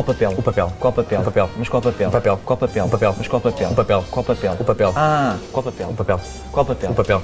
Qual papel? O papel. Qual papel? O papel. Mas qual papel? O papel. Qual papel? O papel. Mas qual papel? O papel. Qual papel? O papel. Ah, qual papel? O papel. Qual papel? O papel.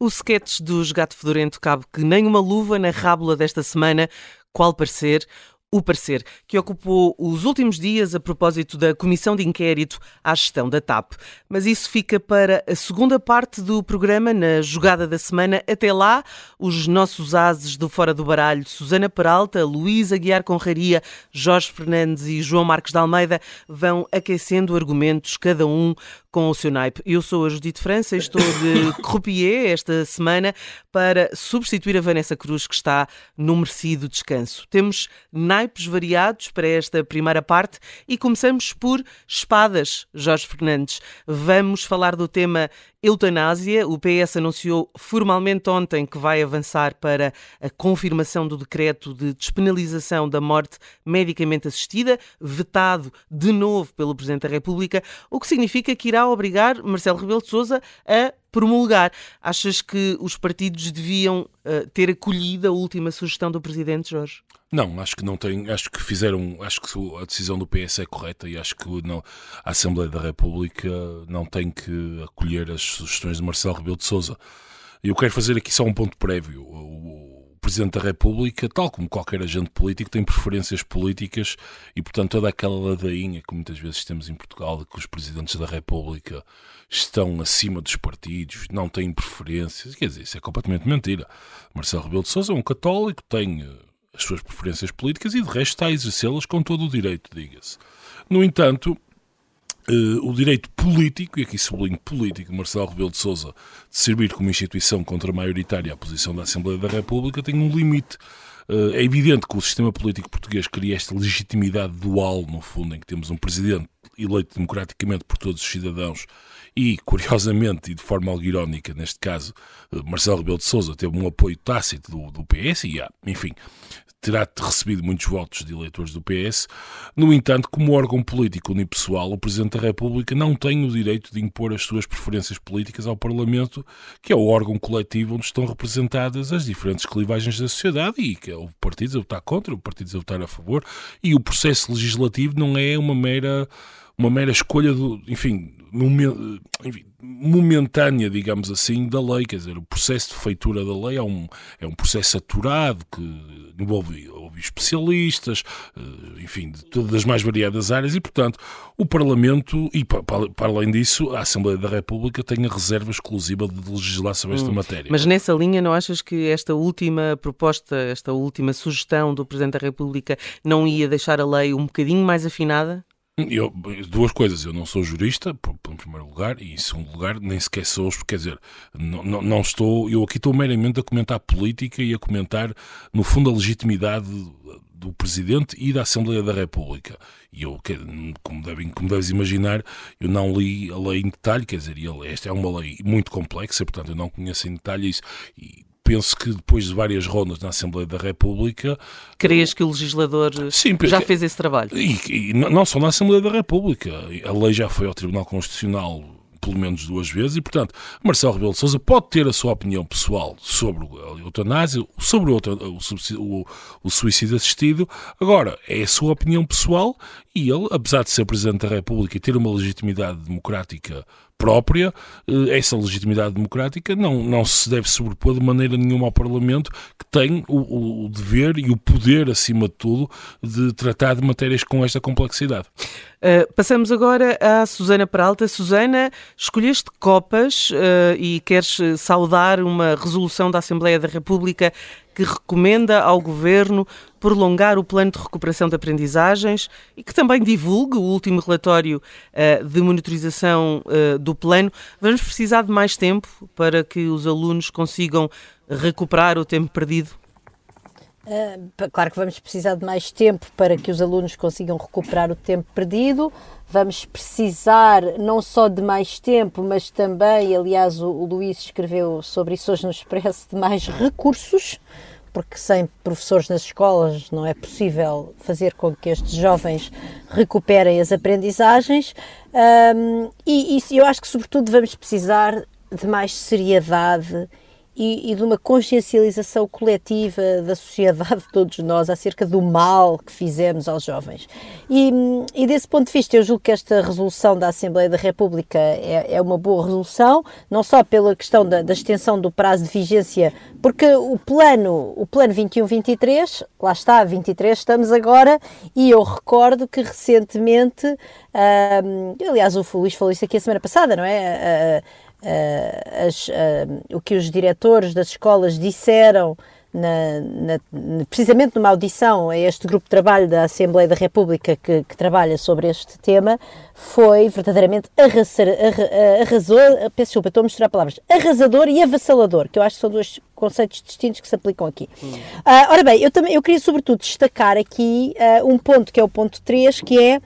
O sketch dos Gato Fedorento cabe que nem uma luva na rábula desta semana. Qual parecer? O parecer que ocupou os últimos dias a propósito da comissão de inquérito à gestão da TAP. Mas isso fica para a segunda parte do programa, na jogada da semana. Até lá, os nossos ases do Fora do Baralho, Susana Peralta, Luísa Aguiar Conraria, Jorge Fernandes e João Marcos de Almeida, vão aquecendo argumentos, cada um com o seu naipe. Eu sou a Judite França e estou de croupier esta semana para substituir a Vanessa Cruz, que está no merecido descanso. Temos naipes variados para esta primeira parte e começamos por espadas, Jorge Fernandes. Vamos falar do tema eutanásia. O PS anunciou formalmente ontem que vai avançar para a confirmação do decreto de despenalização da morte medicamente assistida, vetado de novo pelo Presidente da República, o que significa que irá obrigar Marcelo Rebelo de Sousa a promulgar. Achas que os partidos deviam uh, ter acolhido a última sugestão do Presidente, Jorge? Não, acho que não tem, acho que fizeram, acho que a decisão do PS é correta e acho que não, a Assembleia da República não tem que acolher as sugestões de Marcelo Rebelo de Sousa. Eu quero fazer aqui só um ponto prévio. O, Presidente da República, tal como qualquer agente político, tem preferências políticas e, portanto, toda aquela ladainha que muitas vezes temos em Portugal de que os Presidentes da República estão acima dos partidos, não têm preferências, quer dizer, isso é completamente mentira. Marcelo Rebelo de Sousa é um católico, tem as suas preferências políticas e de resto está a exercê-las com todo o direito, diga-se. No entanto, Uh, o direito político, e aqui sublinho político, Marcelo Rebelo de Sousa, de servir como instituição contra-maioritária à posição da Assembleia da República, tem um limite. Uh, é evidente que o sistema político português cria esta legitimidade dual, no fundo, em que temos um presidente eleito democraticamente por todos os cidadãos e, curiosamente, e de forma algo irónica, neste caso, uh, Marcelo Rebelo de Sousa teve um apoio tácito do, do PS e, enfim, terá recebido muitos votos de eleitores do PS. No entanto, como órgão político unipessoal, o Presidente da República não tem o direito de impor as suas preferências políticas ao Parlamento, que é o órgão coletivo onde estão representadas as diferentes clivagens da sociedade e que é o partido a votar contra, o partido a votar a favor, e o processo legislativo não é uma mera uma mera escolha do, enfim, momentânea, digamos assim, da lei. Quer dizer, o processo de feitura da lei é um, é um processo aturado que envolve, envolve especialistas, eh, enfim, de todas as mais variadas áreas e, portanto, o Parlamento, e para, para além disso, a Assembleia da República tem a reserva exclusiva de legislar sobre esta hum, matéria. Mas nessa linha, não achas que esta última proposta, esta última sugestão do Presidente da República não ia deixar a lei um bocadinho mais afinada? Eu, duas coisas, eu não sou jurista, por, por, primeiro lugar, e em segundo lugar, nem sequer sou, quer dizer, não, não, não, estou, eu aqui estou meramente a comentar política e a comentar, no fundo, a legitimidade do Presidente e da Assembleia da República. E eu, como, devem, como deves imaginar, eu não li a lei em detalhe, quer dizer, esta é uma lei muito complexa, portanto eu não conheço em detalhe isso. E, penso que depois de várias rondas na Assembleia da República. Crês que o legislador sim, já fez esse trabalho? E, e não só na Assembleia da República. A lei já foi ao Tribunal Constitucional pelo menos duas vezes, e portanto, Marcelo Rebelo de Sousa pode ter a sua opinião pessoal sobre a eutanásia, sobre o, o, o, suicídio assistido, agora, é a sua opinião pessoal, e ele, apesar de ser Presidente da República e ter uma legitimidade democrática própria, eh, essa legitimidade democrática não, não se deve sobrepor de maneira nenhuma ao Parlamento, que tem o, o dever e o poder, acima de tudo, de tratar de matérias com esta complexidade. Uh, passamos agora à Susana Peralta. Susana, escolheste copas uh, e queres saudar uma resolução da Assembleia da República que recomenda ao Governo prolongar o plano de recuperação de aprendizagens e que também divulgue o último relatório uh, de monitorização uh, do plano. Vamos precisar de mais tempo para que os alunos consigam recuperar o tempo perdido? Uh, claro que vamos precisar de mais tempo para que os alunos consigam recuperar o tempo perdido. Vamos precisar não só de mais tempo, mas também, aliás, o, o Luís escreveu sobre isso hoje no Expresso, de mais recursos porque sem professores nas escolas não é possível fazer com que estes jovens recuperem as aprendizagens. Um, e, e eu acho que, sobretudo, vamos precisar de mais seriedade e, e, de uma consciencialização coletiva da sociedade, de todos nós, acerca do mal que fizemos aos jovens. E, e desse ponto de vista, eu julgo que esta resolução da Assembleia da República é, é uma boa resolução, não só pela questão da, da, extensão do prazo de vigência, porque o plano, o plano 21-23, lá está, 23 estamos agora, e eu recordo que recentemente, um, aliás, o Luís falou isso aqui a semana passada, não é? Uh, as, uh, o que os diretores das escolas disseram na, na, precisamente numa audição a este grupo de trabalho da Assembleia da República que, que trabalha sobre este tema, foi verdadeiramente arrasar, arrasou, peço desculpa, estou a misturar palavras, arrasador e avassalador, que eu acho que são dois conceitos distintos que se aplicam aqui. Hum. Uh, ora bem, eu, também, eu queria sobretudo destacar aqui uh, um ponto que é o ponto 3, que é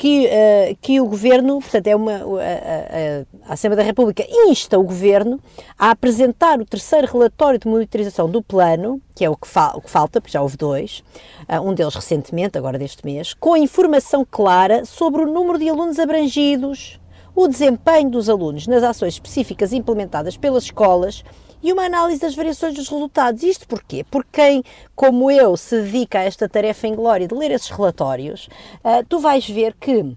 que, uh, que o Governo, portanto, é uma, a, a, Assembleia da República insta o Governo a apresentar o terceiro relatório de monitorização do plano, que é o que, fa o que falta, porque já houve dois, uh, um deles recentemente, agora deste mês, com informação clara sobre o número de alunos abrangidos, o desempenho dos alunos nas ações específicas implementadas pelas escolas e uma análise das variações dos resultados. Isto porquê? Porque quem, como eu, se dedica a esta tarefa em glória de ler esses relatórios, uh, tu vais ver que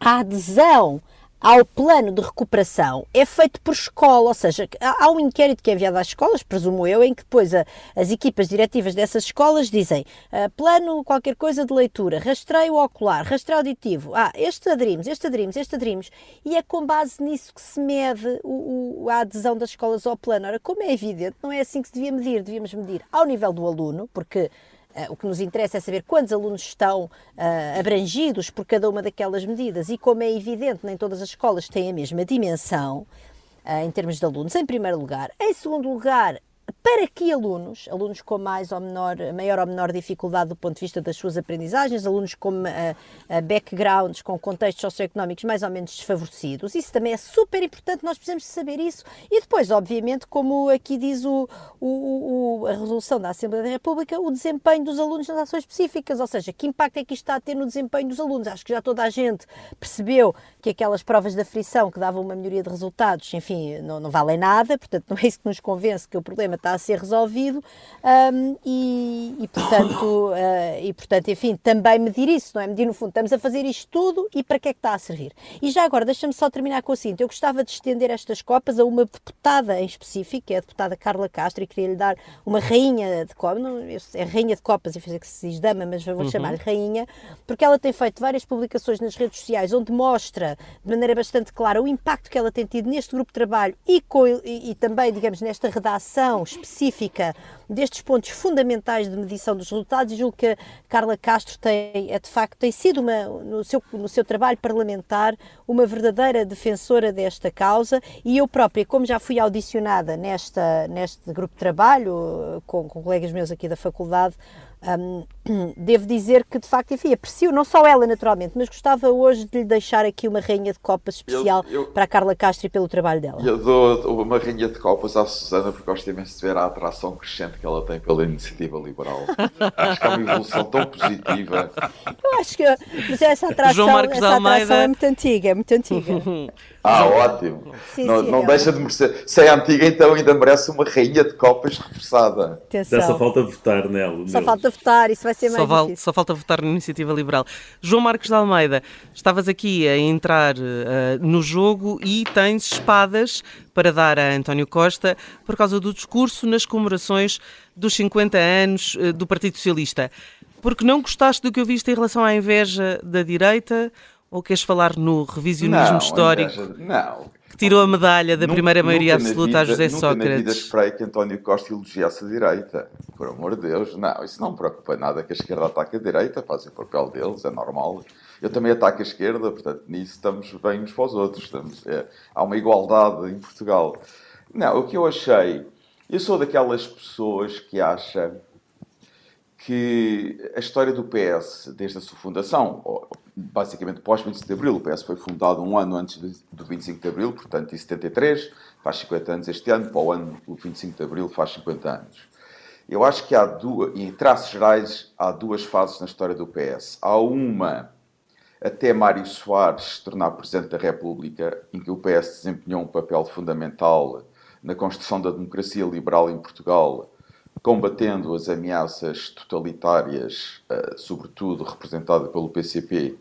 a adesão ao plano de recuperação é feito por escola, ou seja, há um inquérito que é enviado às escolas, presumo eu, em que depois a, as equipas diretivas dessas escolas dizem uh, plano qualquer coisa de leitura, rastreio ocular, rastreio auditivo, ah, este aderimos, este aderimos, este aderimos, e é com base nisso que se mede o, o, a adesão das escolas ao plano. Ora, como é evidente, não é assim que se devia medir, devíamos medir ao nível do aluno, porque o que nos interessa é saber quantos alunos estão uh, abrangidos por cada uma daquelas medidas e, como é evidente, nem todas as escolas têm a mesma dimensão uh, em termos de alunos, em primeiro lugar. Em segundo lugar, para que alunos, alunos com mais ou menor, maior ou menor dificuldade do ponto de vista das suas aprendizagens, alunos com uh, uh, backgrounds, com contextos socioeconómicos mais ou menos desfavorecidos, isso também é super importante, nós precisamos saber isso. E depois, obviamente, como aqui diz o, o, o, a resolução da Assembleia da República, o desempenho dos alunos nas ações específicas, ou seja, que impacto é que isto está a ter no desempenho dos alunos. Acho que já toda a gente percebeu que aquelas provas da frição que davam uma melhoria de resultados, enfim, não, não valem nada, portanto, não é isso que nos convence que o problema está a ser resolvido um, e, e, portanto, uh, e, portanto, enfim, também medir isso, não é? Medir no fundo, estamos a fazer isto tudo e para que é que está a servir? E já agora, deixa-me só terminar com o seguinte, eu gostava de estender estas copas a uma deputada em específico, que é a deputada Carla Castro, e queria-lhe dar uma rainha de copas, não, é rainha de copas, eu que se diz dama, mas vou uhum. chamar-lhe rainha, porque ela tem feito várias publicações nas redes sociais onde mostra de maneira bastante clara o impacto que ela tem tido neste grupo de trabalho e, com, e, e também, digamos, nesta redação específica destes pontos fundamentais de medição dos resultados e julgo que a Carla Castro tem, é de facto, tem sido uma, no, seu, no seu trabalho parlamentar uma verdadeira defensora desta causa e eu própria, como já fui audicionada nesta, neste grupo de trabalho com, com colegas meus aqui da faculdade, um, devo dizer que, de facto, enfim, aprecio não só ela, naturalmente, mas gostava hoje de lhe deixar aqui uma rainha de copas especial eu, eu, para a Carla Castro e pelo trabalho dela. Eu dou uma rainha de copas à Susana porque gosto imenso de ver a atração crescente que ela tem pela iniciativa liberal. acho que é uma evolução tão positiva. Eu acho que mas essa atração, essa atração é muito antiga, é muito antiga. Ah, ótimo. Sim, não, sim, não é deixa de merecer. Se é antiga, então ainda merece uma rainha de copas reforçada. Atenção. Só falta votar nela. Só falta votar, isso vai ser só mais val, difícil. Só falta votar na Iniciativa Liberal. João Marcos de Almeida, estavas aqui a entrar uh, no jogo e tens espadas para dar a António Costa por causa do discurso nas comemorações dos 50 anos uh, do Partido Socialista. Porque não gostaste do que eu viste em relação à inveja da direita ou queres falar no revisionismo não, histórico? não. Que tirou a medalha da nunca, primeira maioria absoluta vida, a José nunca Sócrates. Nunca na vida esperei que António Costa elogiasse a direita. Por amor de Deus, não. Isso não me preocupa nada que a esquerda ataque a direita, fazem o papel deles, é normal. Eu também ataco a esquerda, portanto, nisso estamos bem uns para os outros. Estamos, é, há uma igualdade em Portugal. Não, o que eu achei... Eu sou daquelas pessoas que acham que a história do PS, desde a sua fundação, basicamente pós-25 de Abril, o PS foi fundado um ano antes do 25 de Abril, portanto em 73, faz 50 anos este ano, para o ano do 25 de Abril faz 50 anos. Eu acho que há duas, em traços gerais, há duas fases na história do PS. Há uma até Mário Soares se tornar Presidente da República, em que o PS desempenhou um papel fundamental na construção da democracia liberal em Portugal, combatendo as ameaças totalitárias, uh, sobretudo representada pelo PCP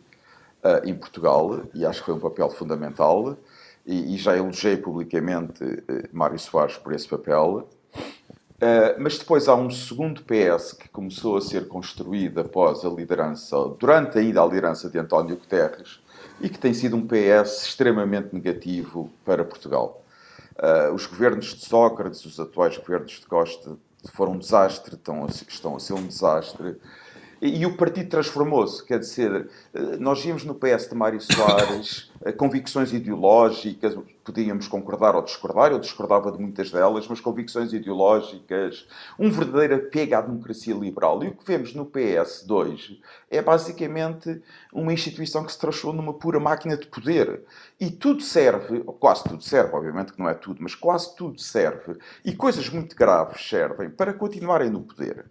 uh, em Portugal, e acho que foi um papel fundamental, e, já elogiei publicamente uh, Mário Soares por esse papel. Mas depois há um segundo PS que começou a ser construído após a liderança, durante ainda a liderança de António Guterres, e que tem sido um PS extremamente negativo para Portugal. Uh, os governos de Sócrates, os atuais governos de Costa, foram um desastre, estão a, estão a ser um desastre. E, o partido transformou-se, quer dizer, eh, nós víamos no PS de Mário Soares eh, convicções ideológicas, podíamos concordar ou discordar, eu discordava de muitas delas, mas convicções ideológicas, um verdadeiro apego à democracia liberal. E o que vemos no PS de hoje é basicamente uma instituição que se transformou numa pura máquina de poder. E tudo serve, ou quase tudo serve, obviamente que não é tudo, mas quase tudo serve, e coisas muito graves servem para continuarem no poder.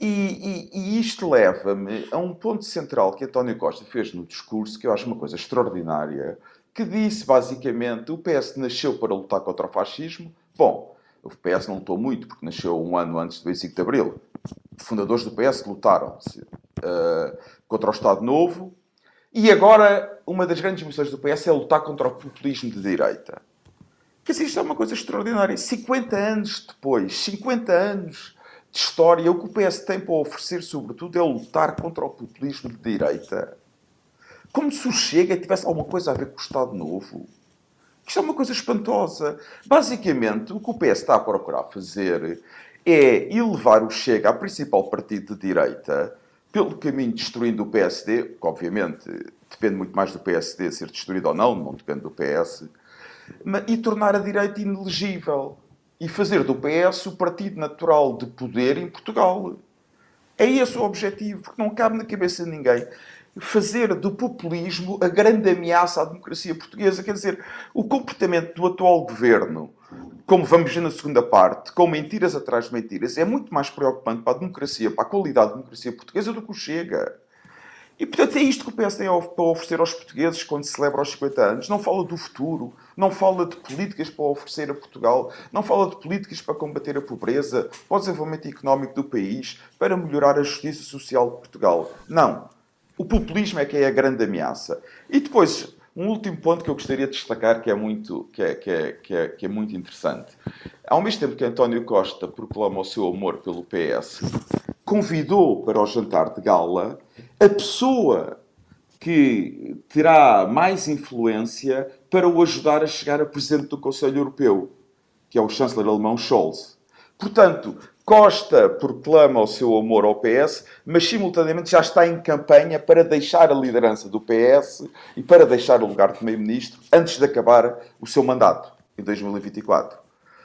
E, e, e isto leva-me a um ponto central que António Costa fez no discurso, que eu acho uma coisa extraordinária, que disse basicamente o PS nasceu para lutar contra o fascismo. Bom, o PS não lutou muito, porque nasceu um ano antes do 25 de Abril. Fundadores do PS lutaram uh, contra o Estado Novo. E agora, uma das grandes missões do PS é lutar contra o populismo de direita. Dizer, isto é uma coisa extraordinária. 50 anos depois, 50 anos de história, o que o PS tem para oferecer, sobretudo, é lutar contra o populismo de direita. Como se o Chega tivesse alguma coisa a ver com o Estado Novo. Isto é uma coisa espantosa. Basicamente, o que o PS está a procurar fazer é elevar o Chega a principal partido de direita pelo caminho destruindo o PSD, que obviamente depende muito mais do PSD ser destruído ou não, não depende do PS, e tornar a direita inelegível e fazer do PS o partido natural de poder em Portugal. É esse o objetivo, porque não cabe na cabeça de ninguém fazer do populismo a grande ameaça à democracia portuguesa. Quer dizer, o comportamento do atual governo, como vamos ver na segunda parte, com mentiras atrás de mentiras, é muito mais preocupante para a democracia, para a qualidade da democracia portuguesa do que o Chega. E, portanto, é isto que o PS tem para oferecer aos portugueses quando se celebra os 50 anos. Não fala do futuro, não fala de políticas para oferecer a Portugal, não fala de políticas para combater a pobreza, para o desenvolvimento económico do país, para melhorar a justiça social de Portugal. Não. O populismo é que é a grande ameaça. E depois, um último ponto que eu gostaria de destacar que é muito, que é, que é, que é, que é muito interessante. Ao mesmo tempo que António Costa proclama o seu amor pelo PS, convidou para o jantar de gala a pessoa que terá mais influência para o ajudar a chegar a presidente do Conselho Europeu, que é o chanceler alemão Scholz. Portanto, Costa proclama o seu amor ao PS, mas simultaneamente já está em campanha para deixar a liderança do PS e para deixar o lugar de primeiro-ministro antes de acabar o seu mandato, em 2024.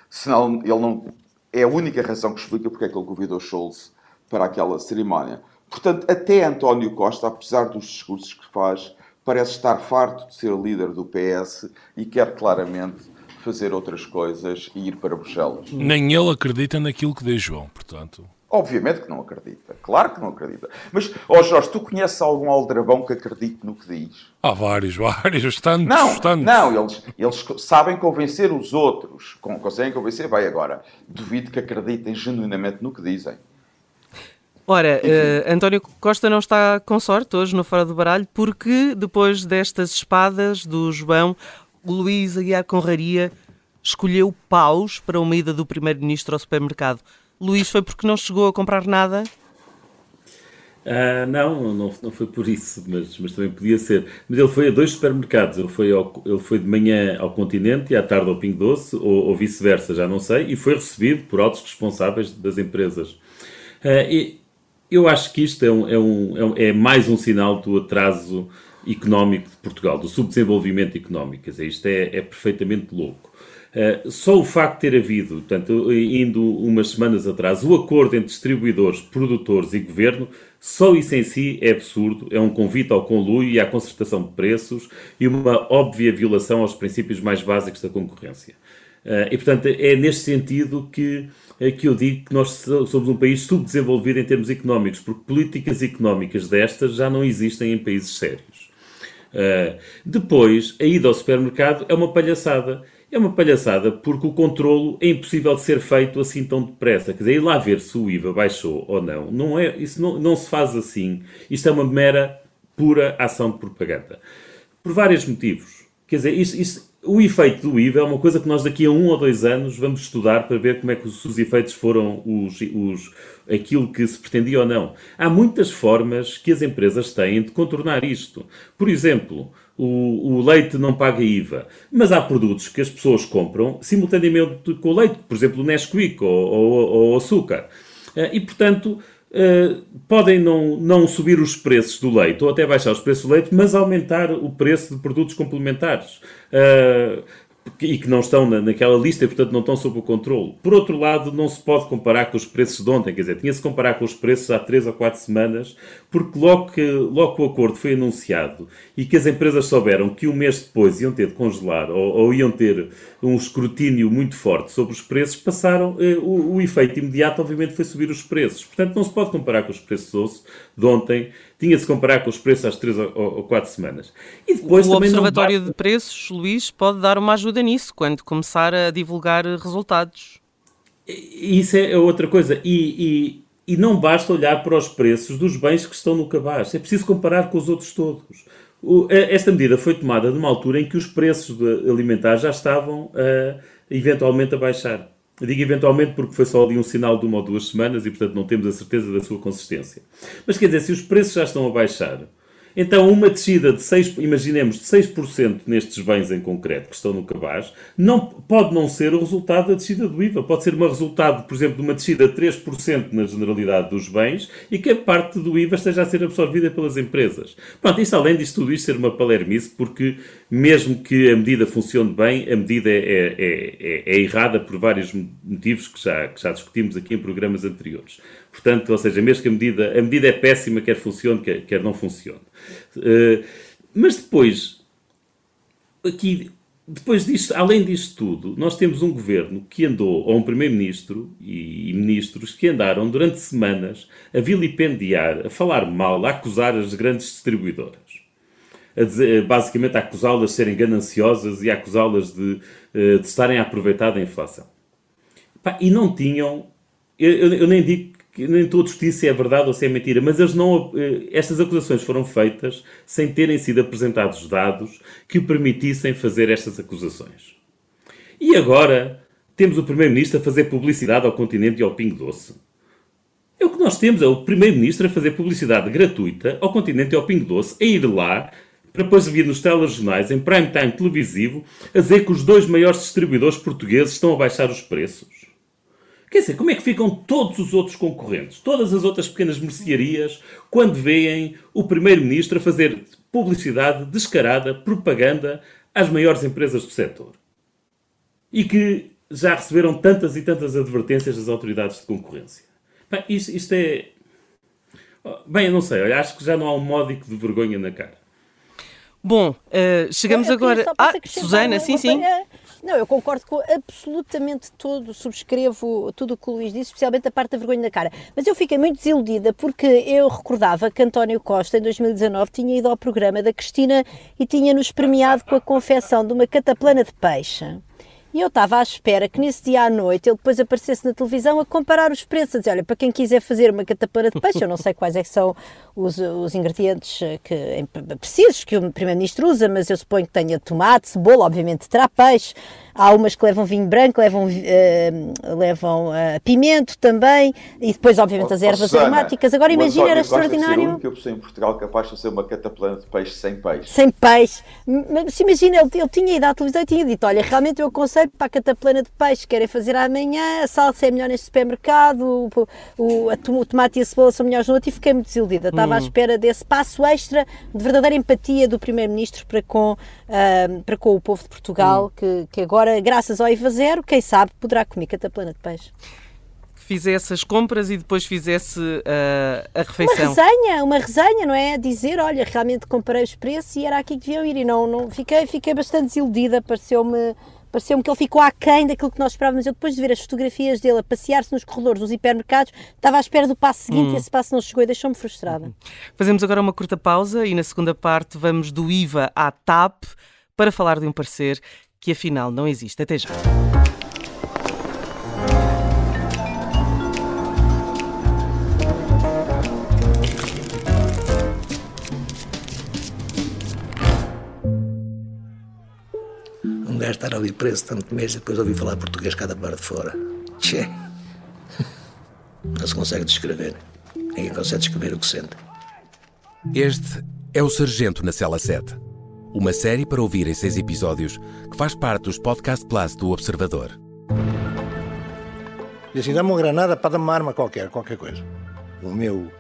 Senão, ele não. É a única razão que explica porque é que ele convidou Scholz para aquela cerimónia. Portanto, até António Costa, apesar dos discursos que faz, parece estar farto de ser líder do PS e quer claramente fazer outras coisas e ir para Bruxelas. Nem ele acredita naquilo que diz João, portanto. Obviamente que não acredita. Claro que não acredita. Mas, ó oh Jorge, tu conheces algum aldrabão que acredite no que diz? Há vários, vários, tantos, não, tantos. Não, eles, eles sabem convencer os outros. Conseguem convencer? Vai agora. Duvido que acreditem genuinamente no que dizem. Ora, uh, António Costa não está com sorte hoje no Fora do Baralho porque depois destas espadas do João, o Luís Aguiar Conraria escolheu paus para uma ida do Primeiro-Ministro ao supermercado. Luís, foi porque não chegou a comprar nada? Ah, não, não, não foi por isso, mas, mas também podia ser. Mas ele foi a dois supermercados. Ele foi, ao, ele foi de manhã ao Continente e à tarde ao Pingo Doce, ou, ou vice-versa, já não sei, e foi recebido por altos responsáveis das empresas. Ah, e, eu acho que isto é, um, é, um, é, mais um sinal do atraso económico de Portugal, do subdesenvolvimento económico. Quer dizer, isto é, é perfeitamente louco. Uh, só o facto de ter havido, portanto, indo umas semanas atrás, o acordo entre distribuidores, produtores e governo, só isso em si é absurdo, é um convite ao conluio e à concertação de preços e uma óbvia violação aos princípios mais básicos da concorrência. Uh, e, portanto, é neste sentido que é que eu digo que nós somos um país subdesenvolvido em termos económicos, porque políticas económicas destas já não existem em países sérios. Uh, depois, a ida ao supermercado é uma palhaçada. É uma palhaçada porque o controlo é impossível de ser feito assim tão depressa. Quer dizer, ir lá ver se o IVA baixou ou não. não é, isso não, não se faz assim. Isto é uma mera, pura ação de propaganda. Por vários motivos. Quer dizer, isto, isto, o efeito do IVA é uma coisa que nós daqui a um ou dois anos vamos estudar para ver como é que os, os efeitos foram os, os, aquilo que se pretendia ou não. Há muitas formas que as empresas têm de contornar isto. Por exemplo, o, o, leite não paga IVA, mas há produtos que as pessoas compram simultaneamente com o leite, por exemplo, o Nesquik ou, ou, açúcar. Eh, e, portanto, Uh, podem não, não subir os preços do leite ou até baixar os preços do leite, mas aumentar o preço de produtos complementares. Uh, e que não estão na, naquela lista e, portanto, não estão sob o controle. Por outro lado, não se pode comparar com os preços de ontem, quer dizer, tinha-se comparar com os preços há três ou quatro semanas, porque logo que, logo que o acordo foi anunciado e que as empresas souberam que um mês depois iam ter de congelar ou, ou iam ter um escrutínio muito forte sobre os preços, passaram, eh, o, o, efeito imediato, obviamente, foi subir os preços. Portanto, não se pode comparar com os preços de ontem, tinha-se de comparar com os preços às três ou, quatro semanas. E depois, o Observatório de Preços, Luís, pode dar uma ajuda nisso, quando começar a divulgar resultados. Isso é outra coisa. E, e, e não basta olhar para os preços dos bens que estão no cabaz. É preciso comparar com os outros todos. Esta medida foi tomada numa altura em que os preços alimentares já estavam uh, eventualmente a baixar. Eu digo eventualmente porque foi só ali um sinal de uma ou duas semanas e, portanto, não temos a certeza da sua consistência. Mas quer dizer, se os preços já estão a baixar, então, uma descida de 6%, imaginemos, de 6% nestes bens em concreto que estão no cabaz, não, pode não ser o resultado da descida do IVA. Pode ser um resultado, por exemplo, de uma descida de 3% na generalidade dos bens e que a parte do IVA esteja a ser absorvida pelas empresas. Pronto, isto além disto tudo isto ser uma palermice, porque mesmo que a medida funcione bem, a medida é, é, é, é errada por vários motivos que já, que já discutimos aqui em programas anteriores. Portanto, ou seja, mesmo que a medida, a medida é péssima, quer funcione, quer, quer não funcione. Uh, mas depois, aqui, depois disto, além disto tudo, nós temos um governo que andou, ou um primeiro-ministro e, e, ministros que andaram durante semanas a vilipendiar, a falar mal, a acusar as grandes distribuidoras. A dizer, basicamente a acusá-las de serem gananciosas e a acusá-las de, eh, de estarem a aproveitar da inflação. e não tinham, eu, eu, eu nem digo que nem estou a se é verdade ou se é mentira, mas eles não, eh, estas acusações foram feitas sem terem sido apresentados dados que permitissem fazer estas acusações. E agora temos o Primeiro-Ministro a fazer publicidade ao continente e ao Pingo Doce. É o que nós temos, é o Primeiro-Ministro a fazer publicidade gratuita ao continente e ao Pingo Doce, a ir lá para depois vir nos telejornais, em prime time televisivo, a dizer que os dois maiores distribuidores portugueses estão a baixar os preços. Quer dizer, como é que ficam todos os outros concorrentes, todas as outras pequenas mercearias, quando veem o Primeiro-Ministro a fazer publicidade descarada, propaganda às maiores empresas do setor? E que já receberam tantas e tantas advertências das autoridades de concorrência. Bem, isto, isto é. Bem, eu não sei, olha, acho que já não há um módico de vergonha na cara. Bom, uh, chegamos eu agora. Ah, Susana, sim, sim. Não, eu concordo com absolutamente tudo, subscrevo tudo o que o Luís disse, especialmente a parte da vergonha na cara. Mas eu fiquei muito desiludida porque eu recordava que António Costa, em 2019, tinha ido ao programa da Cristina e tinha-nos premiado com a confecção de uma cataplana de peixe. E eu estava à espera que nesse dia à noite ele depois aparecesse na televisão a comparar os preços, a dizer, olha, para quem quiser fazer uma catapana de peixe, eu não sei quais é são os, os ingredientes que, precisos que o Primeiro-Ministro usa, mas eu suponho que tenha tomate, cebola, obviamente terá peixe, Há umas que levam vinho branco, levam, uh, levam uh, pimento também, e depois, obviamente, as ervas Susana, aromáticas. Agora imagina, era extraordinário. Que eu pessoa em Portugal capaz de ser uma cataplana de peixe sem peixe. Sem peixe. Mas imagina, ele, ele tinha ido à televisão e tinha dito: Olha, realmente eu aconselho para a cataplana de peixe, querem fazer amanhã, a salsa é melhor neste supermercado, o, o, o tomate e a cebola são melhores no outro, e fiquei muito desiludida. Estava hum. à espera desse passo extra de verdadeira empatia do Primeiro-Ministro para, com, uh, para com o povo de Portugal, hum. que, que agora agora, graças ao IVA zero, quem sabe poderá comer cataplana de peixe fizesse as compras e depois fizesse uh, a refeição. Uma resenha, uma resenha, não é? Dizer, olha, realmente comprei os preços e era aqui que deviam ir e não, não fiquei, fiquei bastante desiludida, pareceu-me pareceu-me que ele ficou aquém daquilo que nós esperávamos. Eu, depois de ver as fotografias dele a passear-se nos corredores dos hipermercados, estava à espera do passo seguinte hum. e esse passo não chegou e deixou-me frustrada. Uhum. Fazemos agora uma curta pausa e na segunda parte vamos do IVA à TAP para falar de um parecer que afinal não existe. Até já. gajo estar ali preso tanto mês e depois ouvir falar português cada parte de fora. Tchê. Não se consegue descrever. Ninguém consegue descrever o que sente. Este é o Sargento na Cela 7. Uma série para ouvir em seis episódios que faz parte dos Podcast Plus do Observador. E assim, dá-me uma granada para dar uma arma qualquer, qualquer coisa. O meu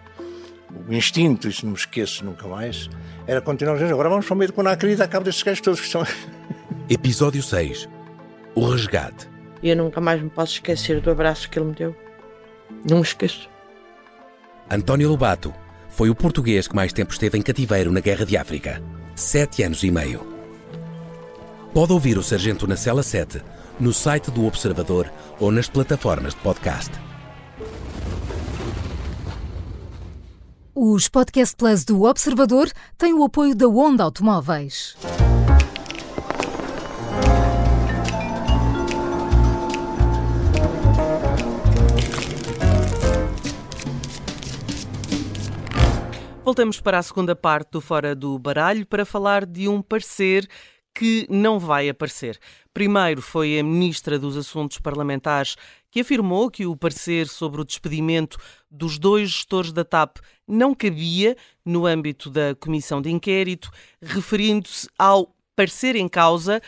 o instinto, isso não me esqueço nunca mais, era continuar a dizer, agora vamos para o meio de Conacri e dar cabo destes gajos todos que estão... Episódio 6 O Resgate. Eu nunca mais me posso esquecer do abraço que ele me deu. Não me esqueço. António Lobato foi o português que mais tempo esteve em cativeiro na Guerra de África sete anos e meio. Pode ouvir o Sargento na Cela 7 no site do Observador ou nas plataformas de podcast. Os Podcast Plus do Observador têm o apoio da Onda Automóveis. Voltamos para a segunda parte do Fora do Baralho para falar de um parecer que não vai aparecer. Primeiro foi a Ministra dos Assuntos Parlamentares que afirmou que o parecer sobre o despedimento dos dois gestores da TAP não cabia no âmbito da comissão de inquérito, referindo-se ao parecer em causa.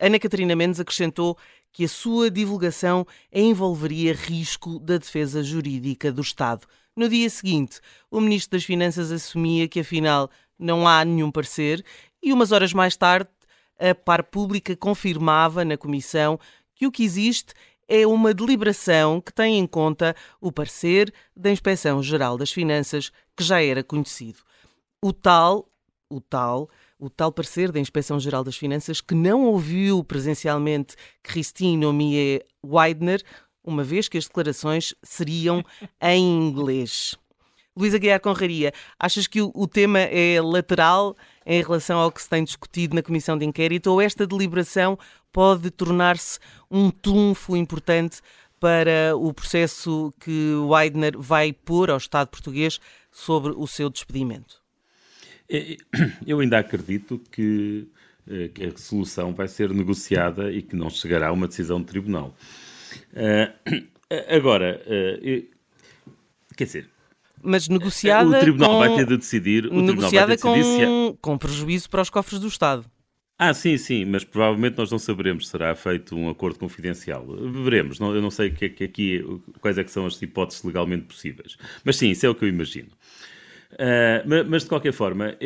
Ana Catarina Mendes acrescentou que a sua divulgação envolveria risco da defesa jurídica do Estado. No dia seguinte, o Ministro das Finanças assumia que afinal não há nenhum parecer e umas horas mais tarde a par pública confirmava na Comissão que o que existe é uma deliberação que tem em conta o parecer da Inspeção Geral das Finanças, que já era conhecido. O tal, o tal, o tal parecer da Inspeção Geral das Finanças que não ouviu presencialmente Christine Omie Weidner, uma vez que as declarações seriam em inglês. Luísa Guiar Conraria, achas que o, tema é lateral em relação ao que se tem discutido na Comissão de Inquérito ou esta deliberação pode tornar-se um trunfo importante para o processo que Weidner vai pôr ao Estado português sobre o seu despedimento? É, eu ainda acredito que, eh, que a resolução vai ser negociada e que não chegará a uma decisão de tribunal. Uh, agora, uh, quer dizer. Mas negociada. O Tribunal com, vai ter de decidir. O negociada tribunal vai ter de decidir com, se... com prejuízo para os cofres do Estado. Ah, sim, sim, mas provavelmente nós não saberemos. Será feito um acordo confidencial. Veremos. Não, eu não sei que, é que aqui, quais é que são as hipóteses legalmente possíveis. Mas sim, isso é o que eu imagino. Uh, mas, mas, de qualquer forma,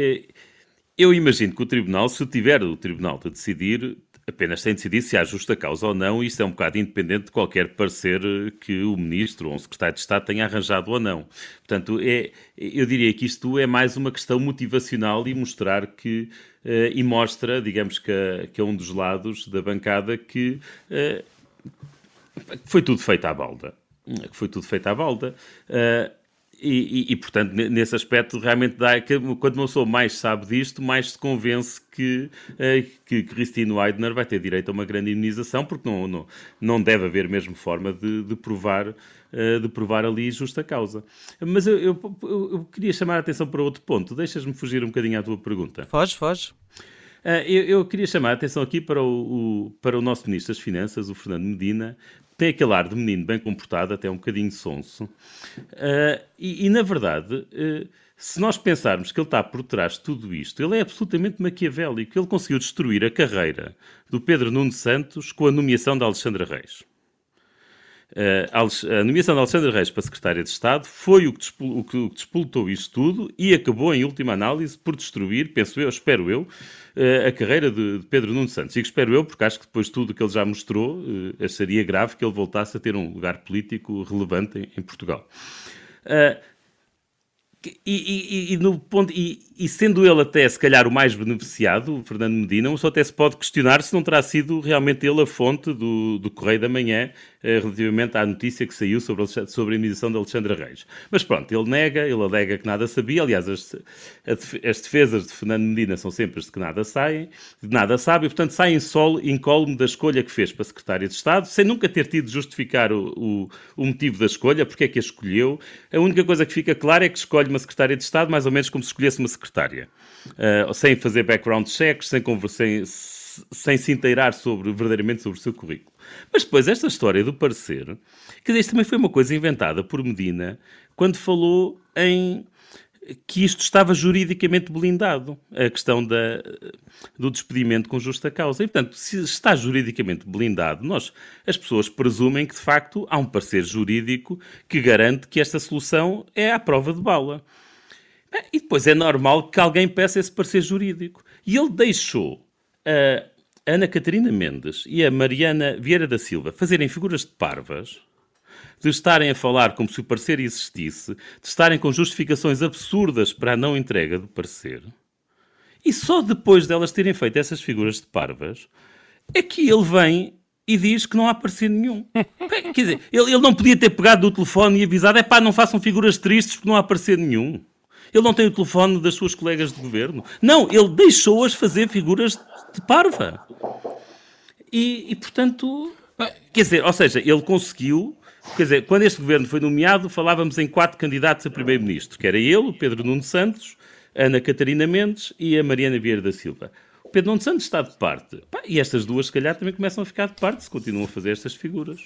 eu imagino que o Tribunal, se tiver o Tribunal de decidir, apenas tem de decidir se há justa causa ou não, e isso é um bocado independente de qualquer parecer que o Ministro ou um Secretário de Estado tenha arranjado ou não. Portanto, é, eu diria que isto é mais uma questão motivacional e mostrar que, uh, e mostra, digamos que a, que a um dos lados da bancada que uh, foi tudo feito à balda. Foi tudo feito à balda. Uh, e, e, e, portanto, nesse aspecto, realmente dá que quando uma pessoa mais sabe disto, mais se convence que, uh, que Christine Weidner vai ter direito a uma grande indenização, porque não, não, não deve haver mesmo forma de, de provar, uh, de provar ali justa causa. Mas eu, eu, eu, queria chamar a atenção para outro ponto. Deixas-me fugir um bocadinho à tua pergunta. Foge, foge. Uh, eu, eu, queria chamar a atenção aqui para o, o, para o nosso Ministro das Finanças, o Fernando Medina, tem aquele ar de menino bem comportado, até um bocadinho sonso. Uh, e, e, na verdade, uh, se nós pensarmos que ele está por trás de tudo isto, ele é absolutamente maquiavélico. Ele conseguiu destruir a carreira do Pedro Nuno Santos com a nomeação de Alexandra Reis. Uh, a nomeação de Alexandre Reis para secretária de Estado foi o que, o que isto tudo e acabou, em última análise, por destruir, penso eu, espero eu, uh, a carreira de, Pedro Nuno Santos. E espero eu, porque acho que depois de tudo que ele já mostrou, uh, acharia grave que ele voltasse a ter um lugar político relevante em, em Portugal. E, e, e, no ponto, e, e, sendo ele até se calhar o mais beneficiado, o Fernando Medina, só até se pode questionar se não terá sido realmente ele a fonte do, do Correio da Manhã eh, relativamente à notícia que saiu sobre, sobre a imunização de Alexandre Reis. Mas pronto, ele nega, ele alega que nada sabia. Aliás, as, as defesas de Fernando Medina são sempre as de que nada saem, de nada sabe, e portanto sai em solo, incólume da escolha que fez para secretário de Estado, sem nunca ter tido de justificar o, o, o motivo da escolha, porque é que a escolheu. A única coisa que fica clara é que escolhe uma secretária de Estado mais ou menos como se escolhesse uma secretária, uh, sem fazer background checks, sem, sem, sem se inteirar sobre, verdadeiramente sobre o seu currículo. Mas depois, esta história do parecer, que isto também foi uma coisa inventada por Medina quando falou em que isto estava juridicamente blindado, a questão da, do despedimento com justa causa. E, portanto, se está juridicamente blindado, nós, as pessoas presumem que, de facto, há um parecer jurídico que garante que esta solução é à prova de bala. E depois é normal que alguém peça esse parecer jurídico. E ele deixou Ana Catarina Mendes e a Mariana Vieira da Silva fazerem figuras de parvas de estarem a falar como se o parecer existisse, de estarem com justificações absurdas para a não entrega do parecer, e só depois delas terem feito essas figuras de parvas, é que ele vem e diz que não há parecer nenhum. Quer dizer, ele, ele não podia ter pegado do telefone e avisado: é pá, não façam figuras tristes porque não há parecer nenhum. Ele não tem o telefone das suas colegas de governo. Não, ele deixou-as fazer figuras de parva. E, e, portanto, quer dizer, ou seja, ele conseguiu Quer dizer, quando este governo foi nomeado, falávamos em quatro candidatos a primeiro-ministro, que era ele, o Pedro Nuno Santos, Ana Catarina Mendes e a Mariana Vieira da Silva. O Pedro Nuno Santos está de parte. e estas duas, se calhar, também começam a ficar de parte se continuam a fazer estas figuras.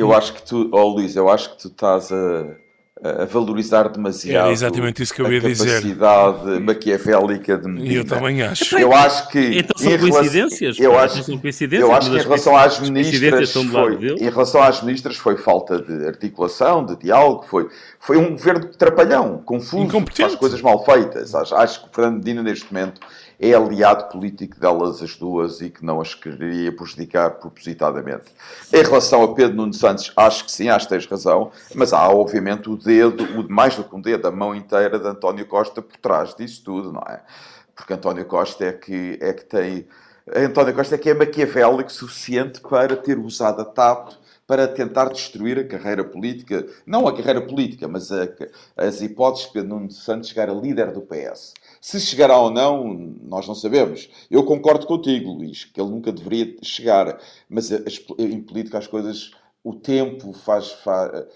Eu acho que tu, oh Luís, eu acho que tu estás a a valorizar demasiado Era exatamente isso que eu ia dizer. a capacidade maquiavélica de Medina. Eu também acho. Eu acho que... Então são coincidências? Eu acho, são coincidências? Eu acho que em relação às ministras foi, em relação às ministras foi falta de articulação, de diálogo, foi, foi um governo trapalhão, confuso, faz coisas mal feitas. Acho, acho que o Fernando Medina neste momento é aliado político delas as duas e que não as quereria prejudicar propositadamente. Em relação a Pedro Nuno Santos, acho que sim, acho que tens razão, mas há obviamente o dedo, o, mais do que um dedo, a mão inteira de António Costa por trás disso tudo, não é? Porque António Costa é que, é que tem. António Costa é que é maquiavélico suficiente para ter usado a TAP para tentar destruir a carreira política, não a carreira política, mas a, as hipóteses de Nuno Santos chegar a líder do PS. Se chegará ou não, nós não sabemos. Eu concordo contigo, Luís, que ele nunca deveria chegar, mas em política as coisas, o tempo faz, faz,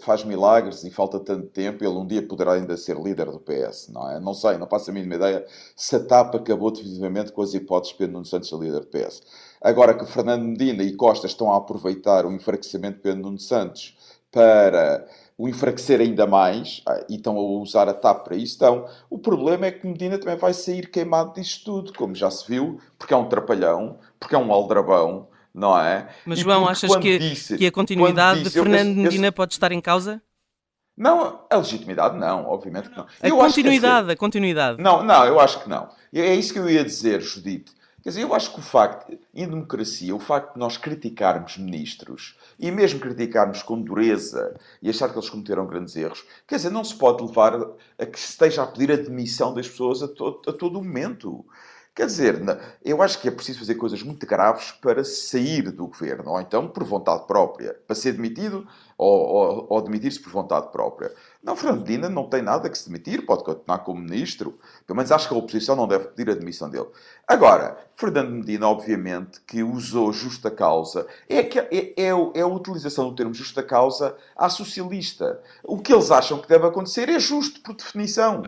faz milagres e falta tanto tempo, ele um dia poderá ainda ser líder do PS, não é? Não sei, não faço a mínima ideia se a TAP acabou definitivamente com as hipóteses de Pedro Nuno Santos ser líder do PS. Agora que Fernando Medina e Costa estão a aproveitar o enfraquecimento de Pedro Nuno Santos para o enfraquecer ainda mais ah, e estão a usar a TAP para isso. Então, o problema é que Medina também vai sair queimado disto tudo, como já se viu, porque é um trapalhão, porque é um aldrabão, não é? Mas, João, achas que, disse, que a continuidade disse, de Fernando Medina pode estar em causa? Não, a legitimidade não, obviamente que não. A eu continuidade, a continuidade. Não, não, eu acho que não. É isso que eu ia dizer, Judite. Quer dizer, eu acho que o facto, em democracia, o facto de nós criticarmos ministros e mesmo criticarmos com dureza e achar que eles cometeram grandes erros, quer dizer, não se pode levar a que se esteja a pedir a demissão das pessoas a, to a todo momento. Quer dizer, eu acho que é preciso fazer coisas muito graves para sair do governo, ou então por vontade própria, para ser demitido ou, ou, ou demitir-se por vontade própria. Não, Fernando Medina não tem nada que se demitir, pode continuar como ministro, pelo menos acho que a oposição não deve pedir a demissão dele. Agora, Fernando Medina, obviamente, que usou justa causa, é, que, é, é, é a utilização do termo justa causa à socialista. O que eles acham que deve acontecer é justo, por definição.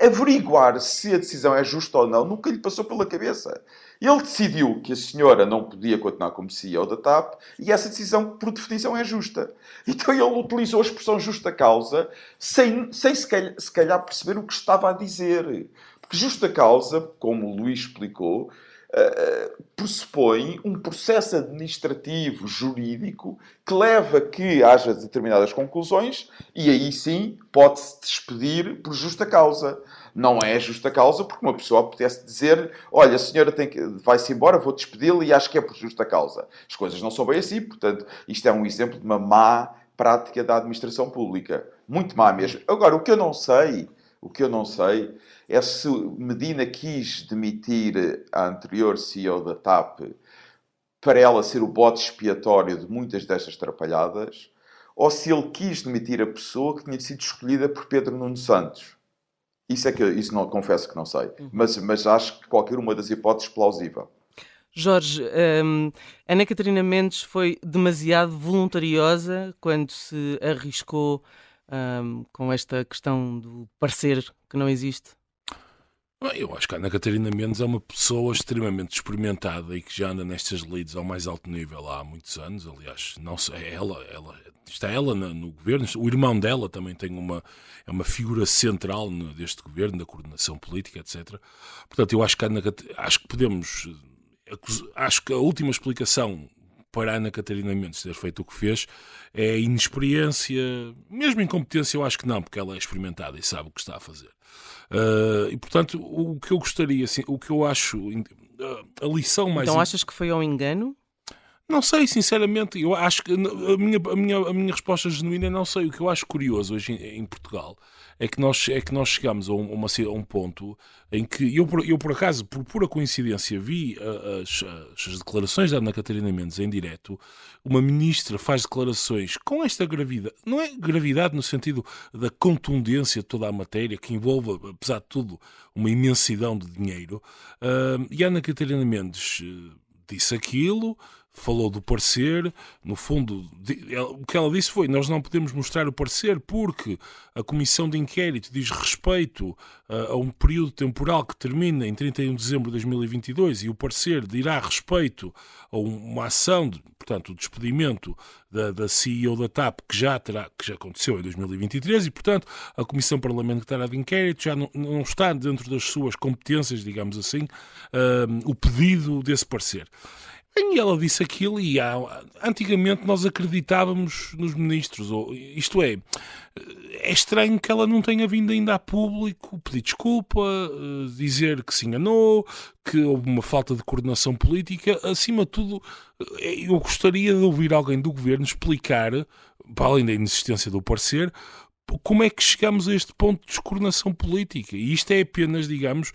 Averiguar se a decisão é justa ou não nunca lhe passou pela cabeça. Ele decidiu que a senhora não podia continuar como CEO da TAP e essa decisão, por definição, é justa. Então ele utilizou a expressão justa causa sem, sem se, calhar, se calhar perceber o que estava a dizer. Porque justa causa, como o Luís explicou, uh, pressupõe um processo administrativo, jurídico, que leva a que haja determinadas conclusões e aí sim pode-se despedir por justa causa. Não é justa causa porque uma pessoa pudesse dizer olha, a senhora que... vai-se embora, vou despedi-la e acho que é por justa causa. As coisas não são bem assim, portanto, isto é um exemplo de uma má prática da administração pública. Muito má mesmo. Agora, o que eu não sei, o que eu não sei é se Medina quis demitir a anterior CEO da TAP para ela ser o bote expiatório de muitas destas trapalhadas, ou se ele quis demitir a pessoa que tinha sido escolhida por Pedro Nuno Santos. Isso é que isso não confesso que não sei, uhum. mas, mas acho que qualquer uma das hipóteses plausível. Jorge, um, Ana Catarina Mendes foi demasiado voluntariosa quando se arriscou um, com esta questão do parecer que não existe? Eu acho que a Ana Catarina Mendes é uma pessoa extremamente experimentada e que já anda nestas leads ao mais alto nível há muitos anos. Aliás, não sei, é ela, ela está ela no, no, governo. O irmão dela também tem uma é uma figura central deste governo, da coordenação política, etc. Portanto, eu acho que Ana, acho que podemos acho que a última explicação para a Ana Catarina Mendes ter feito o que fez é inexperiência, mesmo incompetência, eu acho que não, porque ela é experimentada e sabe o que está a fazer. Uh, e portanto, o que eu gostaria, assim, o que eu acho, a lição mais. Então achas que foi ao engano? Não sei, sinceramente, eu acho que a minha, a minha, a minha resposta genuína é não sei. O que eu acho curioso hoje em, em Portugal é que nós, é que nós chegamos a um, uma, a um ponto em que eu, eu, por acaso, por pura coincidência, vi as, as declarações da Ana Catarina Mendes em direto. Uma ministra faz declarações com esta gravidade, não é gravidade no sentido da contundência de toda a matéria, que envolve, apesar de tudo, uma imensidão de dinheiro. Uh, e a Ana Catarina Mendes uh, disse aquilo falou do parecer, no fundo, o que ela disse foi: nós não podemos mostrar o parecer porque a comissão de inquérito diz respeito a, a um período temporal que termina em 31 de dezembro de 2022 e o parecer dirá respeito a uma ação, de, portanto, o despedimento da, da CEO da TAP que já, terá, que já aconteceu em 2023 e, portanto, a Comissão Parlamentar de Inquérito já não, não está dentro das suas competências, digamos assim, uh, o pedido desse parecer. E ela disse aquilo e antigamente nós acreditávamos nos ministros, ou, isto é, é estranho que ela não tenha vindo ainda a público pedir desculpa, eh, dizer que se enganou, que houve uma falta de coordenação política. Acima de tudo, eh, eu gostaria de ouvir alguém do governo explicar, para além da inexistência do parecer, como é que chegamos a este ponto de descoordenação política? E isto é apenas, digamos,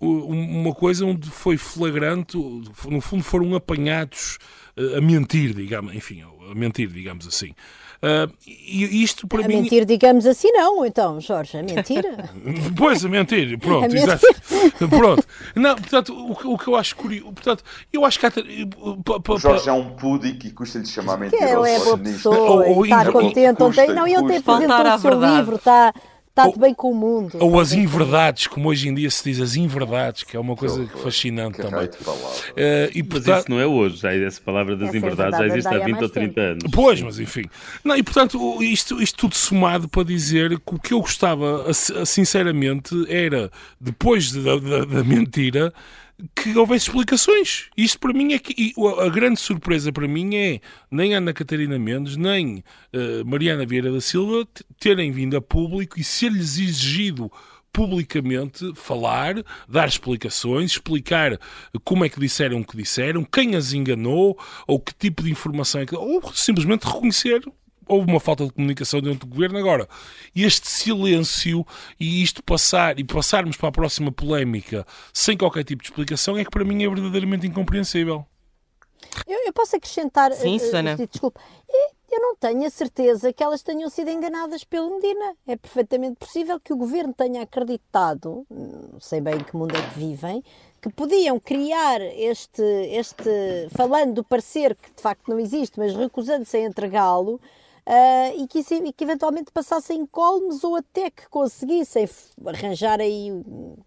uma coisa onde foi flagrante, no fundo foram apanhados eh, a mentir, digamos, enfim, a mentir, digamos assim. Uh, e isto para a mim... mentir, digamos assim, não, então, Jorge, a mentira. pois, a mentir, pronto, a exato. pronto. Não, portanto, o, o, que eu acho curioso, portanto, eu acho que há... O Jorge é um pudic e custa-lhe chamar mentira. Ele é boa pessoa, está contente, ontem, não, ele tem apresentou o seu livro, está está bem com o mundo. Ou as inverdades, como hoje em dia se diz, as inverdades, que é uma coisa que fascinante que também. Uh, e, portanto, mas isso não é hoje, já essa palavra das essa é inverdades já existe há 20 ou 30 anos. Pois, mas enfim. Não, e portanto, isto, isto tudo somado para dizer que o que eu gostava, sinceramente, era, depois da, da, da mentira, que houvesse explicações. Isto para mim é que. a grande surpresa para mim é nem Ana Catarina Mendes, nem uh, Mariana Vieira da Silva terem vindo a público e ser-lhes exigido publicamente falar, dar explicações, explicar como é que disseram o que disseram, quem as enganou, ou que tipo de informação é que. ou simplesmente reconhecer houve uma falta de comunicação dentro do governo. Agora, este silêncio e isto passar e passarmos para a próxima polémica sem qualquer tipo de explicação é que para mim é verdadeiramente incompreensível. Eu, eu posso acrescentar. Sim, uh, Susana. Uh, desculpe. Eu não tenho a certeza que elas tenham sido enganadas pelo Medina. É perfeitamente possível que o governo tenha acreditado, não sei bem em que mundo é que vivem, que podiam criar este, este falando do parecer que de facto não existe, mas recusando-se a entregá-lo, uh, e, que, e que eventualmente passassem colmes ou até que conseguissem arranjar aí uh,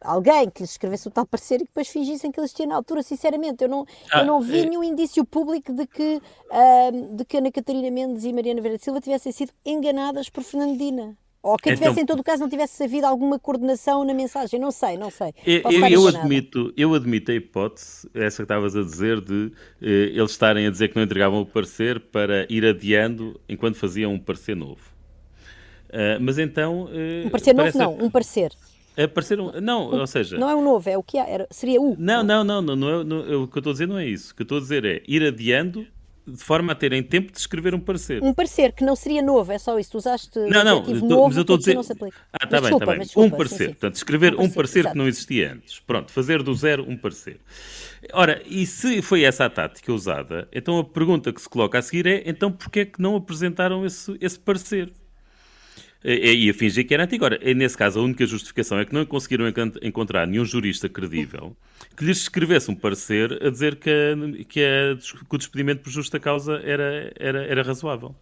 alguém que lhes escrevesse o tal parecer e que depois fingissem que eles tinham na altura. Sinceramente, eu não, ah, eu não vi é... nenhum indício público de que, uh, de que Ana Catarina Mendes e Mariana Vera Silva tivessem sido enganadas por Fernandina. Ou que tivesse, então, em todo o caso, não tivesse havido alguma coordenação na mensagem. Não sei, não sei. Eu, eu admito, eu admito a hipótese, essa que estavas a dizer, de eh, eles estarem a dizer que não entregavam o parecer para ir adiando enquanto faziam um parecer novo. Uh, mas então. Uh, um parecer novo, não, um parecer. É parecer um, não, ou seja. Não é um novo, é o que era, seria o. Não, não, não, não, não, é, não, o que eu estou a dizer não é isso. O que eu estou a dizer é ir adiando de forma a terem tempo de escrever um parecer. Um parecer que não seria novo, é só isso. Tu usaste não, não, tô, novo, mas eu estou a dizer. Não se aplica. Ah, está bem, está bem. Desculpa, um parecer. Sim, sim. Portanto, escrever um parecer, um parecer que não existia antes. Pronto, fazer do zero um parecer. Ora, e se foi essa a tática usada, então a pergunta que se coloca a seguir é: então porquê é que não apresentaram esse, esse parecer? E a fingir que era antigo. Agora, nesse caso, a única justificação é que não conseguiram encontrar nenhum jurista credível que lhes escrevesse um parecer a dizer que, que, a, que o despedimento por justa causa era, era, era razoável.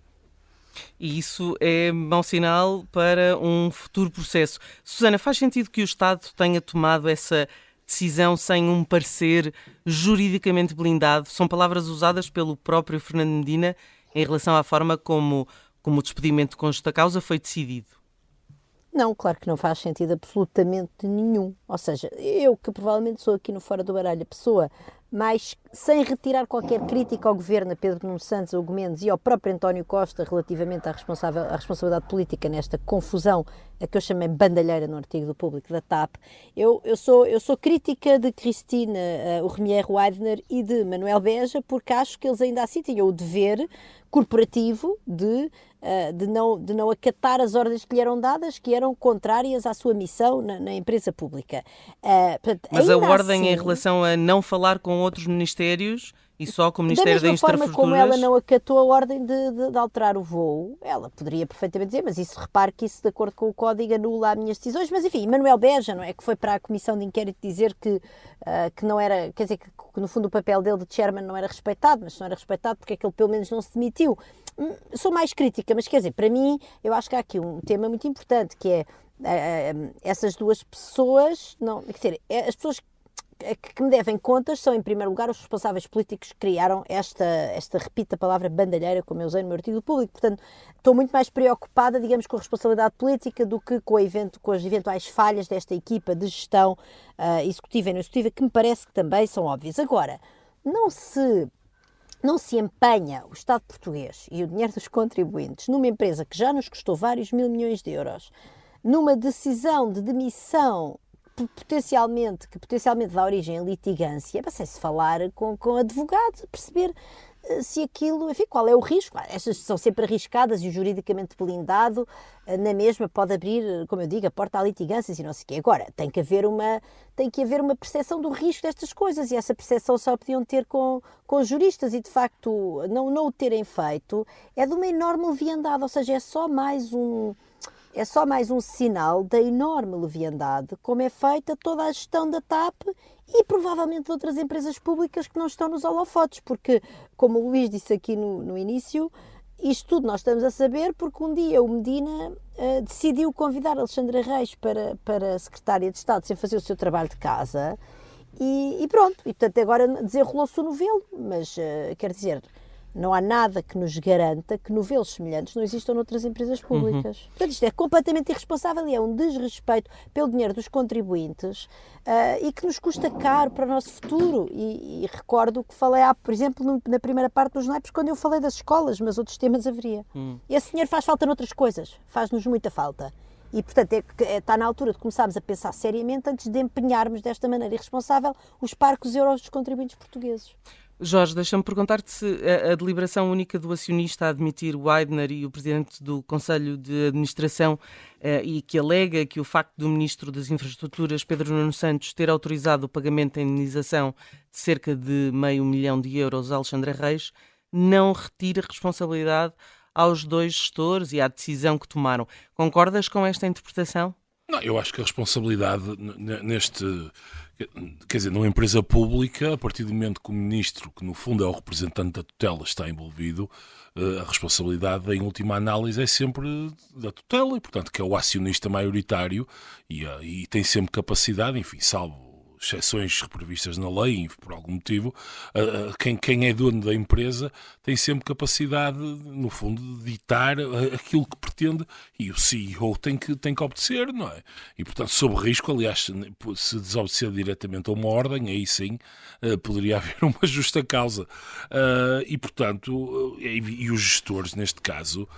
E isso é mau sinal para um futuro processo. Susana, faz sentido que o Estado tenha tomado essa decisão sem um parecer juridicamente blindado? São palavras usadas pelo próprio Fernando Medina em relação à forma como como o despedimento com justa causa foi decidido? Não, claro que não faz sentido absolutamente nenhum. Ou seja, eu que provavelmente sou aqui no Fora do Baralho a pessoa mas sem retirar qualquer crítica ao governo, a Pedro Nuno Santos, Hugo Mendes e ao próprio António Costa relativamente à, responsável, à responsabilidade política nesta confusão, a que eu chamei bandalheira no artigo do público da TAP, eu, eu, sou, eu sou crítica de Cristina uh, Urmier Weidner e de Manuel Beja, porque acho que eles ainda assim tinham o dever corporativo de de, não, de não acatar as ordens que lhe eram dadas, que eram contrárias à sua missão na, na empresa pública. Uh, portanto, Mas a ordem assim, em relação a não falar com outros ministérios e só com o Ministério da, da forma como ela não acatou a ordem de, de, de, alterar o voo, ela poderia perfeitamente dizer, mas isso repare que isso, de acordo com o código, anula as minhas decisões. Mas enfim, Manuel Beja, não é? Que foi para a comissão de inquérito dizer que, uh, que não era, quer dizer, que, que, no fundo o papel dele de chairman não era respeitado, mas se não era respeitado porque é que ele pelo menos não se demitiu. Hum, sou mais crítica, mas quer dizer, para mim, eu acho que há aqui um tema muito importante que é uh, essas duas pessoas, não, quer dizer, é, as pessoas que me devem contas são, em primeiro lugar, os responsáveis políticos que criaram esta, esta repita palavra bandalheira, como eu usei no meu artigo público. Portanto, estou muito mais preocupada, digamos, com a responsabilidade política do que com, evento, com as eventuais falhas desta equipa de gestão uh, executiva e não executiva, que me parece que também são óbvias. Agora, não se não se empenha o Estado português e o dinheiro dos contribuintes numa empresa que já nos custou vários mil milhões de euros, numa decisão de demissão potencialmente, que potencialmente dá origem a litigância, para se falar com, com advogados, perceber se aquilo, enfim, qual é o risco. Estas são sempre arriscadas e o juridicamente blindado, eh, na mesma, pode abrir, como eu digo, a porta à litigâncias e não sei o quê. Agora, tem que haver uma, tem que haver uma percepção do risco destas coisas e essa percepção só podiam ter com, com juristas e, de facto, não, não o terem feito é de uma enorme leviandade, ou seja, é só mais um é só mais um sinal da enorme leviandade como é feita toda a gestão da TAP e provavelmente de outras empresas públicas que não estão nos holofotes, porque, como o Luís disse aqui no, no início, isto tudo nós estamos a saber porque um dia o Medina uh, decidiu convidar Alexandra Reis para, para secretária de Estado sem fazer o seu trabalho de casa e, e pronto, e portanto agora desenrolou-se o novelo, mas uh, quer dizer, não há nada que nos garanta que novelos semelhantes não existam noutras empresas públicas. Uhum. Portanto, isto é completamente irresponsável e é um desrespeito pelo dinheiro dos contribuintes uh, e que nos custa caro para o nosso futuro. E, e recordo que falei, há, por exemplo, no, na primeira parte dos naipes, quando eu falei das escolas, mas outros temas haveria. Uhum. Esse dinheiro faz falta noutras coisas, faz-nos muita falta. E, portanto, é, é, está na altura de começarmos a pensar seriamente antes de empenharmos desta maneira irresponsável os parcos euros dos contribuintes portugueses. Jorge, deixa-me perguntar-te se a, a, deliberação única do acionista a admitir Weidner e o presidente do Conselho de Administração uh, e que alega que o facto do ministro das Infraestruturas, Pedro Nuno Santos, ter autorizado o pagamento da indenização de cerca de meio milhão de euros a Alexandre Reis não retira responsabilidade aos dois gestores e à decisão que tomaram. Concordas com esta interpretação? Não, eu acho que a responsabilidade neste Quer dizer, numa empresa pública, a partir do momento que o ministro, que no fundo é o representante da tutela, está envolvido, eh, a responsabilidade, em última análise, é sempre da tutela e, portanto, que é o acionista maioritário e, eh, e tem sempre capacidade, enfim, salvo exceções previstas na lei, por algum motivo, quem, quem é dono da empresa tem sempre capacidade, no fundo, de ditar aquilo que pretende e o CEO tem que, tem que obedecer, não é? E, portanto, sob risco, aliás, se desobedecer diretamente a uma ordem, aí sim eh, poderia haver uma justa causa. Eh, e, portanto, eh, e os gestores, neste caso,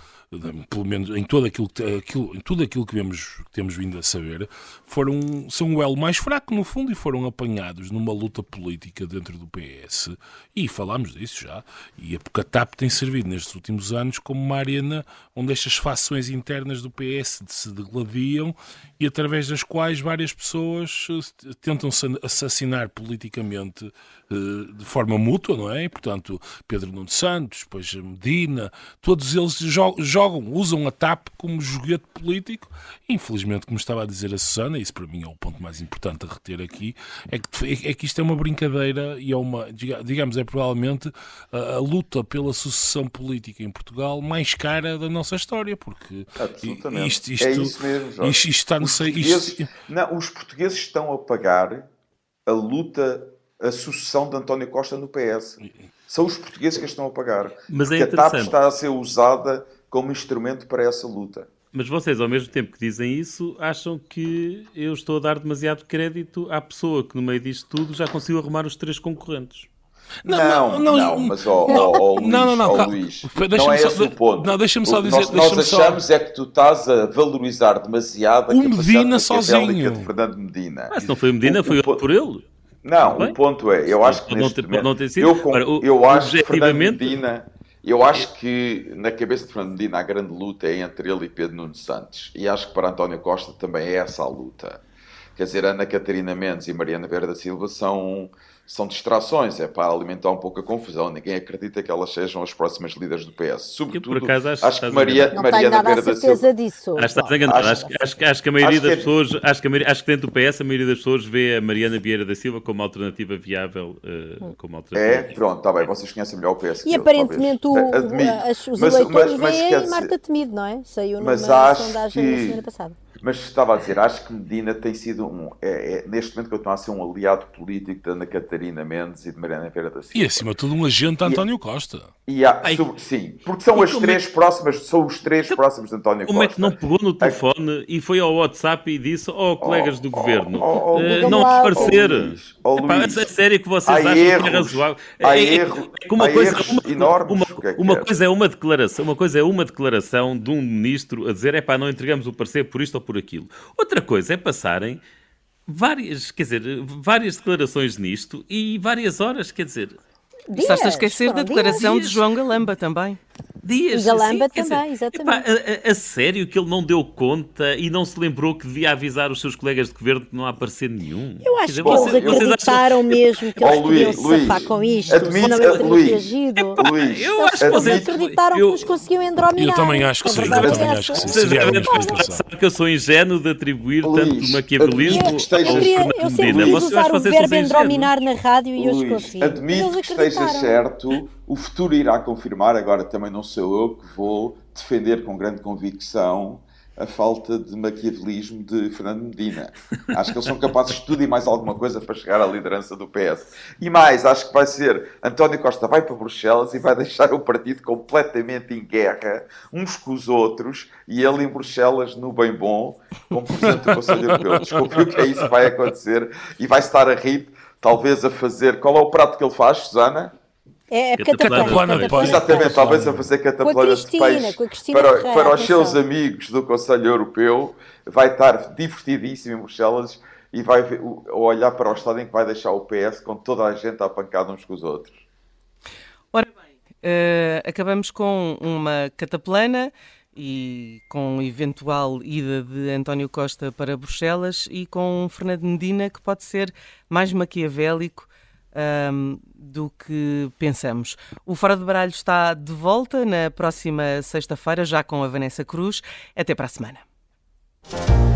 pelo menos em, todo aquilo, aquilo, em tudo aquilo que, vemos, que temos vindo a saber, foram, são o elo mais fraco, no fundo, e foram apanhados numa luta política dentro do PS. E falámos disso já. E a TAP tem servido nestes últimos anos como uma arena onde estas fações internas do PS se degladiam e através das quais várias pessoas eh, tentam assassinar politicamente eh, de forma mútua, não é? E, portanto, Pedro Nuno Santos, depois Medina, todos eles jogam, usam a TAP como joguete político. Infelizmente, como estava a dizer a Susana, isso para mim é o ponto mais importante a reter aqui, é que, é que isto é uma brincadeira e é uma, digamos, é provavelmente a, a luta pela sucessão política em Portugal mais cara da nossa história, porque Absolutamente. isto, isto, é isso mesmo, Jorge. isto, isto está no os, portugueses, não, os portugueses estão a pagar a luta a sucessão de António Costa no PS. São os portugueses que a estão a pagar. Mas é porque a TAP está a ser usada como instrumento para essa luta. Mas vocês, ao mesmo tempo que dizem isso, acham que eu estou a dar demasiado crédito à pessoa que, no meio disto tudo, já conseguiu arrumar os três concorrentes. Não, não, não, não mas ó, ó, Luís, não, não, não, ó, Luís, não é esse o ponto. Não, deixa-me só dizer. Nós, nós achamos só... é que tu estás a valorizar demasiado a o Medina sozinho. de Fernando Medina. Ah, se não foi o Medina, o, foi o, por ele. Não, o ponto é, eu acho que neste momento, não ter sido. Eu, eu acho que Fernando Medina, eu acho que na cabeça de Fernando Medina a grande luta é entre ele e Pedro Nuno Santos. E acho que para António Costa também é essa a luta. Quer dizer, Ana Catarina Mendes e Mariana Vera da Silva são são distrações, é para alimentar um pouco a confusão. Ninguém acredita que elas sejam as próximas líderes do PS. Sobretudo, por acaso, acho, acho que Maria, não Vera da Silva. Disso. Acho, estás enganado. Acho, acho, acho, acho, que a maioria das que é... pessoas, acho que, a, acho que dentro do PS, a maioria das pessoas vê a Mariana Vieira da Silva como alternativa viável. Uh, como alternativa é, pronto, está bem, vocês conhecem melhor o PS. E aparentemente o, as, os mas, eleitores mas, veem Marta Temido, não é? Saiu numa sondagem que... na semana passada. Mas estava a dizer, acho que Medina tem sido um. É, é, neste momento continua a ser um aliado político de Ana Catarina Mendes e de Mariana Vera da Silva. E acima de tudo um agente de António Costa. E há, sobre, sim, porque são as três é... próximas, são os três próximos de António como Costa. Como é que não pegou no telefone e foi ao WhatsApp e disse: Oh, colegas do oh, governo, oh, oh, uh, não parecer. Oh, Epá, é sério que vocês acham erros, que é razoável. Há é, erro, é, uma coisa, uma, enormes. Uma, é uma coisa é uma declaração, uma coisa é uma declaração de um ministro a dizer: é pá, não entregamos o parecer por isto ou por aquilo. Outra coisa é passarem várias, quer dizer, várias declarações nisto e várias horas, quer dizer. Dias, Estás a esquecer da declaração dias. de João Galamba também dias. Galamba assim, também, dizer, exatamente. Epá, a, a, sério que ele não deu conta e não se lembrou que devia avisar os seus colegas de governo que não há parecer nenhum? Eu acho dizer, que vocês, eles acreditaram acham... mesmo que eles oh, podiam se safar com isto, admite, não eu Luís, reagido. Luís, eu acho que vocês acreditaram eu, que nos conseguiam endrominar. Eu também acho que sim, eu também acho que sim. Seria a que eu sou ingênuo de atribuir tanto maquiavelismo ao Fernando Eu sempre quis usar o verbo endrominar na rádio e hoje consegui. Admito que esteja certo o futuro irá confirmar, agora também não sou eu que vou defender com grande convicção a falta de maquiavelismo de Fernando Medina. Acho que eles são capazes de tudo e mais alguma coisa para chegar à liderança do PS. E mais, acho que vai ser António Costa vai para Bruxelas e vai deixar o partido completamente em guerra, uns com os outros, e ele em Bruxelas, no bem bom, como Presidente do Conselho Europeu. Desconfio que é isso que vai acontecer e vai estar a rir, talvez a fazer. Qual é o prato que ele faz, Susana? É a cataplana, depois. Exatamente, talvez a fazer cataplana de peixe para, Ferreira, para os seus amigos do Conselho Europeu. Vai estar divertidíssimo em Bruxelas e vai ver, olhar para o estado em que vai deixar o PS com toda a gente a pancada uns com os outros. Ora bem, uh, acabamos com uma cataplana e com eventual ida de António Costa para Bruxelas e com Fernando Medina que pode ser mais maquiavélico um, do que pensamos. O Fora de Baralho está de volta na próxima sexta-feira, já com a Vanessa Cruz. Até para a semana.